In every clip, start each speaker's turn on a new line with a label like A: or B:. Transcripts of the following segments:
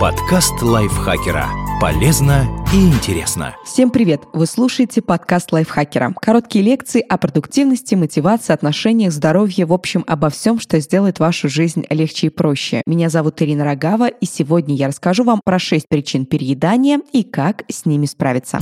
A: Подкаст лайфхакера. Полезно и интересно.
B: Всем привет! Вы слушаете подкаст лайфхакера. Короткие лекции о продуктивности, мотивации, отношениях, здоровье, в общем, обо всем, что сделает вашу жизнь легче и проще. Меня зовут Ирина Рогава, и сегодня я расскажу вам про 6 причин переедания и как с ними справиться.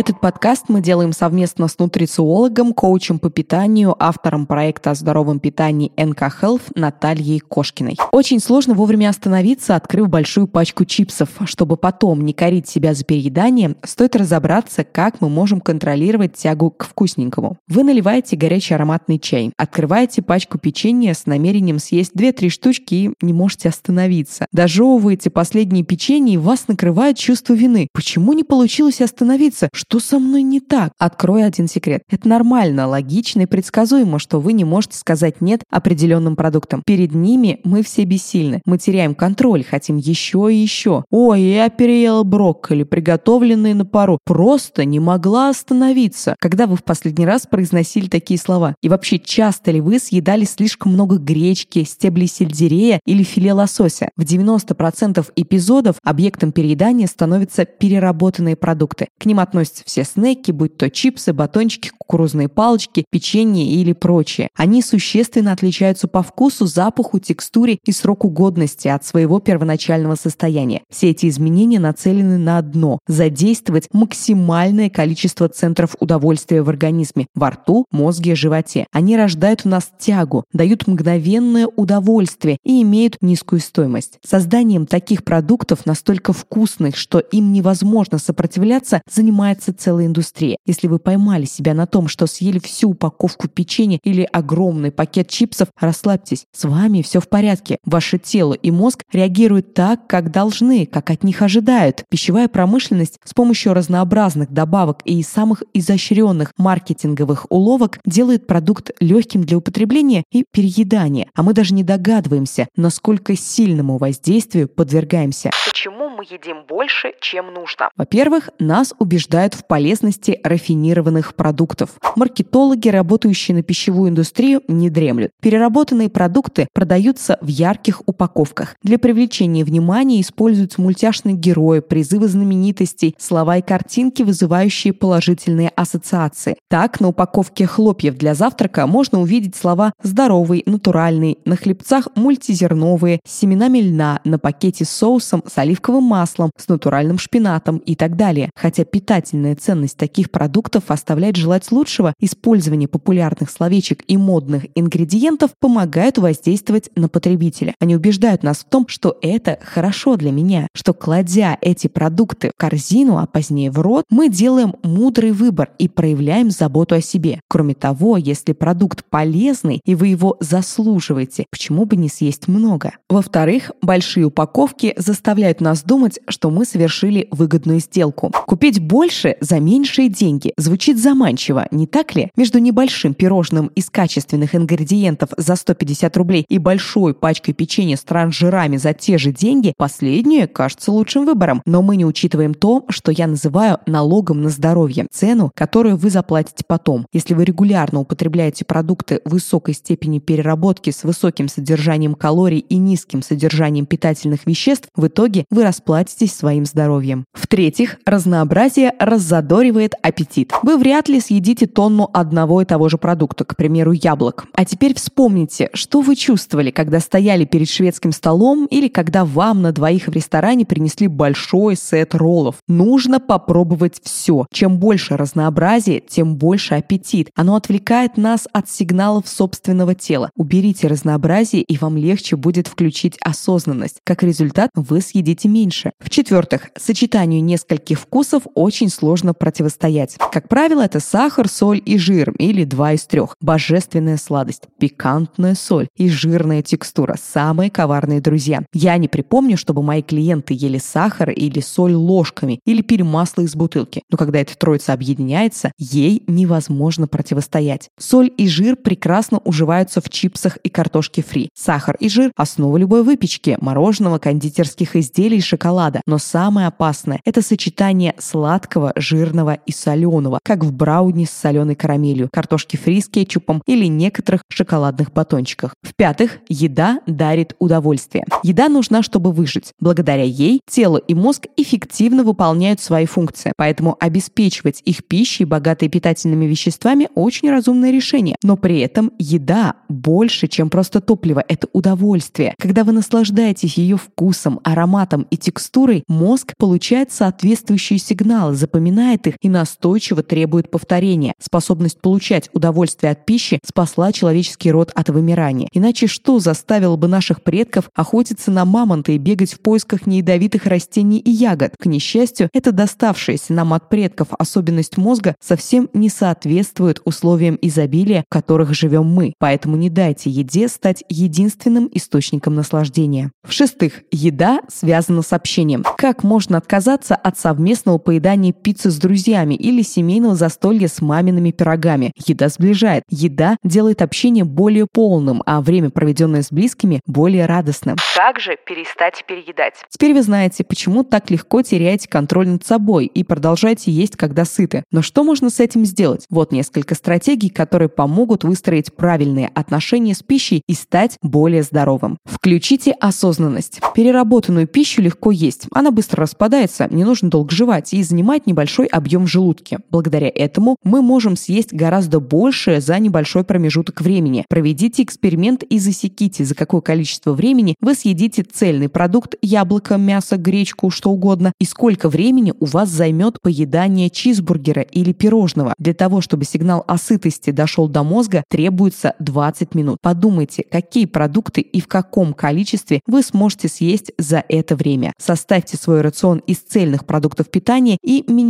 B: Этот подкаст мы делаем совместно с нутрициологом, коучем по питанию, автором проекта о здоровом питании НК Health Натальей Кошкиной. Очень сложно вовремя остановиться, открыв большую пачку чипсов. Чтобы потом не корить себя за переедание, стоит разобраться, как мы можем контролировать тягу к вкусненькому. Вы наливаете горячий ароматный чай, открываете пачку печенья с намерением съесть 2-3 штучки и не можете остановиться. Дожевываете последние печенье и вас накрывает чувство вины. Почему не получилось остановиться? Что со мной не так? Открою один секрет. Это нормально, логично и предсказуемо, что вы не можете сказать «нет» определенным продуктам. Перед ними мы все бессильны. Мы теряем контроль, хотим еще и еще. Ой, я переела брокколи, приготовленные на пару. Просто не могла остановиться. Когда вы в последний раз произносили такие слова? И вообще, часто ли вы съедали слишком много гречки, стеблей сельдерея или филе лосося? В 90% эпизодов объектом переедания становятся переработанные продукты. К ним относятся есть все снеки, будь то чипсы, батончики, кукурузные палочки, печенье или прочее. Они существенно отличаются по вкусу, запаху, текстуре и сроку годности от своего первоначального состояния. Все эти изменения нацелены на одно – задействовать максимальное количество центров удовольствия в организме – во рту, мозге, животе. Они рождают у нас тягу, дают мгновенное удовольствие и имеют низкую стоимость. Созданием таких продуктов настолько вкусных, что им невозможно сопротивляться, занимается занимается целая индустрия. Если вы поймали себя на том, что съели всю упаковку печенья или огромный пакет чипсов, расслабьтесь. С вами все в порядке. Ваше тело и мозг реагируют так, как должны, как от них ожидают. Пищевая промышленность с помощью разнообразных добавок и самых изощренных маркетинговых уловок делает продукт легким для употребления и переедания. А мы даже не догадываемся, насколько сильному воздействию подвергаемся.
C: Почему мы едим больше, чем нужно?
B: Во-первых, нас убеждают убеждают в полезности рафинированных продуктов. Маркетологи, работающие на пищевую индустрию, не дремлют. Переработанные продукты продаются в ярких упаковках. Для привлечения внимания используются мультяшные герои, призывы знаменитостей, слова и картинки, вызывающие положительные ассоциации. Так, на упаковке хлопьев для завтрака можно увидеть слова «здоровый», «натуральный», на хлебцах «мультизерновые», с семенами льна, на пакете с соусом, с оливковым маслом, с натуральным шпинатом и так далее. Хотя питать питательная ценность таких продуктов оставляет желать лучшего, использование популярных словечек и модных ингредиентов помогают воздействовать на потребителя. Они убеждают нас в том, что это хорошо для меня, что кладя эти продукты в корзину, а позднее в рот, мы делаем мудрый выбор и проявляем заботу о себе. Кроме того, если продукт полезный и вы его заслуживаете, почему бы не съесть много? Во-вторых, большие упаковки заставляют нас думать, что мы совершили выгодную сделку. Купить больше больше за меньшие деньги. Звучит заманчиво, не так ли? Между небольшим пирожным из качественных ингредиентов за 150 рублей и большой пачкой печенья с транжирами за те же деньги, последнее кажется лучшим выбором. Но мы не учитываем то, что я называю налогом на здоровье, цену, которую вы заплатите потом. Если вы регулярно употребляете продукты высокой степени переработки с высоким содержанием калорий и низким содержанием питательных веществ, в итоге вы расплатитесь своим здоровьем. В-третьих, разнообразие раззадоривает аппетит. Вы вряд ли съедите тонну одного и того же продукта, к примеру, яблок. А теперь вспомните, что вы чувствовали, когда стояли перед шведским столом или когда вам на двоих в ресторане принесли большой сет роллов. Нужно попробовать все. Чем больше разнообразия, тем больше аппетит. Оно отвлекает нас от сигналов собственного тела. Уберите разнообразие, и вам легче будет включить осознанность. Как результат, вы съедите меньше. В-четвертых, сочетанию нескольких вкусов очень сложно противостоять. Как правило, это сахар, соль и жир, или два из трех. Божественная сладость, пикантная соль и жирная текстура – самые коварные друзья. Я не припомню, чтобы мои клиенты ели сахар или соль ложками или пили масло из бутылки. Но когда эта троица объединяется, ей невозможно противостоять. Соль и жир прекрасно уживаются в чипсах и картошке фри. Сахар и жир – основа любой выпечки, мороженого, кондитерских изделий шоколада. Но самое опасное – это сочетание сладкого, жирного и соленого, как в брауни с соленой карамелью, картошке фри с кетчупом или некоторых шоколадных батончиках. В-пятых, еда дарит удовольствие. Еда нужна, чтобы выжить. Благодаря ей тело и мозг эффективно выполняют свои функции, поэтому обеспечивать их пищей, богатой питательными веществами, очень разумное решение. Но при этом еда больше, чем просто топливо, это удовольствие. Когда вы наслаждаетесь ее вкусом, ароматом и текстурой, мозг получает соответствующие сигналы, запоминает их и настойчиво требует повторения. Способность получать удовольствие от пищи спасла человеческий род от вымирания. Иначе что заставило бы наших предков охотиться на мамонта и бегать в поисках неядовитых растений и ягод? К несчастью, это доставшаяся нам от предков особенность мозга совсем не соответствует условиям изобилия, в которых живем мы. Поэтому не дайте еде стать единственным источником наслаждения. В-шестых, еда связана с общением. Как можно отказаться от совместного поедания пиццы с друзьями или семейного застолья с мамиными пирогами? Еда сближает. Еда делает общение более полным, а время, проведенное с близкими, более радостным.
C: Как же перестать переедать?
B: Теперь вы знаете, почему так легко теряете контроль над собой и продолжаете есть, когда сыты. Но что можно с этим сделать? Вот несколько стратегий, которые помогут выстроить правильные отношения с пищей и стать более здоровым. Включите осознанность. Переработанную пищу легко есть. Она быстро распадается, не нужно долго жевать и занимает небольшой объем в желудке. Благодаря этому мы можем съесть гораздо больше за небольшой промежуток времени. Проведите эксперимент и засеките, за какое количество времени вы съедите цельный продукт, яблоко, мясо, гречку, что угодно, и сколько времени у вас займет поедание чизбургера или пирожного. Для того, чтобы сигнал о сытости дошел до мозга, требуется 20 минут. Подумайте, какие продукты и в каком количестве вы сможете съесть за это время. Составьте свой рацион из цельных продуктов питания и минимизируйте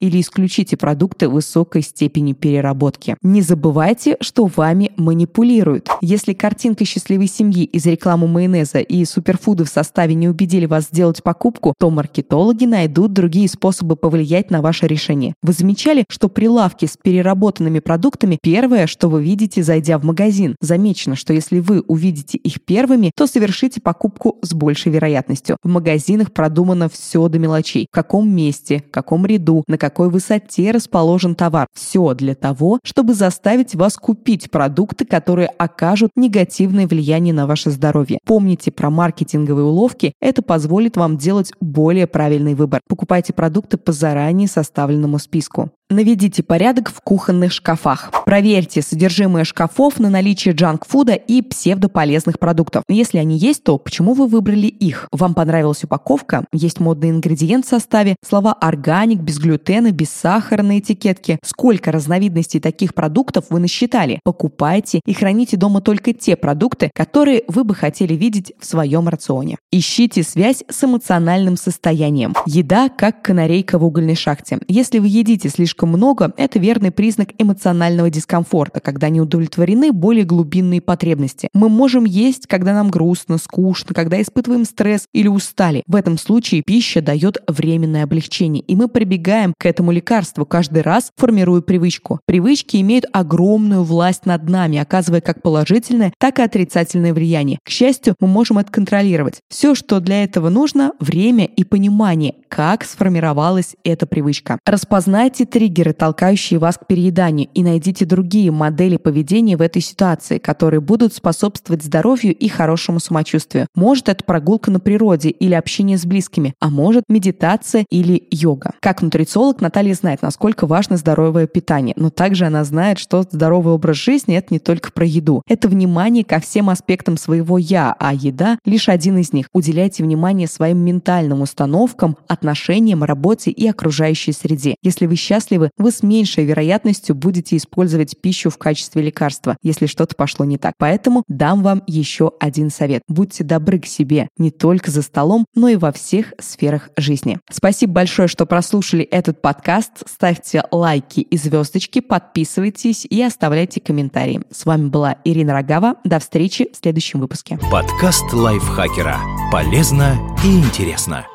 B: или исключите продукты высокой степени переработки. Не забывайте, что вами манипулируют. Если картинка счастливой семьи из рекламы майонеза и суперфуды в составе не убедили вас сделать покупку, то маркетологи найдут другие способы повлиять на ваше решение. Вы замечали, что прилавки с переработанными продуктами – первое, что вы видите, зайдя в магазин. Замечено, что если вы увидите их первыми, то совершите покупку с большей вероятностью. В магазинах продумано все до мелочей. В каком месте, в каком ряду, на какой высоте расположен товар. Все для того, чтобы заставить вас купить продукты, которые окажут негативное влияние на ваше здоровье. Помните про маркетинговые уловки, это позволит вам делать более правильный выбор. Покупайте продукты по заранее составленному списку. Наведите порядок в кухонных шкафах. Проверьте содержимое шкафов на наличие джанк-фуда и псевдополезных продуктов. Если они есть, то почему вы выбрали их? Вам понравилась упаковка? Есть модный ингредиент в составе? Слова «органик», «без глютена», «без сахара» на этикетке? Сколько разновидностей таких продуктов вы насчитали? Покупайте и храните дома только те продукты, которые вы бы хотели видеть в своем рационе. Ищите связь с эмоциональным состоянием. Еда как канарейка в угольной шахте. Если вы едите слишком слишком много – это верный признак эмоционального дискомфорта, когда не удовлетворены более глубинные потребности. Мы можем есть, когда нам грустно, скучно, когда испытываем стресс или устали. В этом случае пища дает временное облегчение, и мы прибегаем к этому лекарству каждый раз, формируя привычку. Привычки имеют огромную власть над нами, оказывая как положительное, так и отрицательное влияние. К счастью, мы можем это контролировать. Все, что для этого нужно – время и понимание, как сформировалась эта привычка. Распознайте три триггеры, толкающие вас к перееданию, и найдите другие модели поведения в этой ситуации, которые будут способствовать здоровью и хорошему самочувствию. Может, это прогулка на природе или общение с близкими, а может, медитация или йога. Как нутрициолог Наталья знает, насколько важно здоровое питание, но также она знает, что здоровый образ жизни – это не только про еду. Это внимание ко всем аспектам своего «я», а еда – лишь один из них. Уделяйте внимание своим ментальным установкам, отношениям, работе и окружающей среде. Если вы счастливы, счастливы, вы с меньшей вероятностью будете использовать пищу в качестве лекарства, если что-то пошло не так. Поэтому дам вам еще один совет. Будьте добры к себе не только за столом, но и во всех сферах жизни. Спасибо большое, что прослушали этот подкаст. Ставьте лайки и звездочки, подписывайтесь и оставляйте комментарии. С вами была Ирина Рогава. До встречи в следующем выпуске.
A: Подкаст лайфхакера. Полезно и интересно.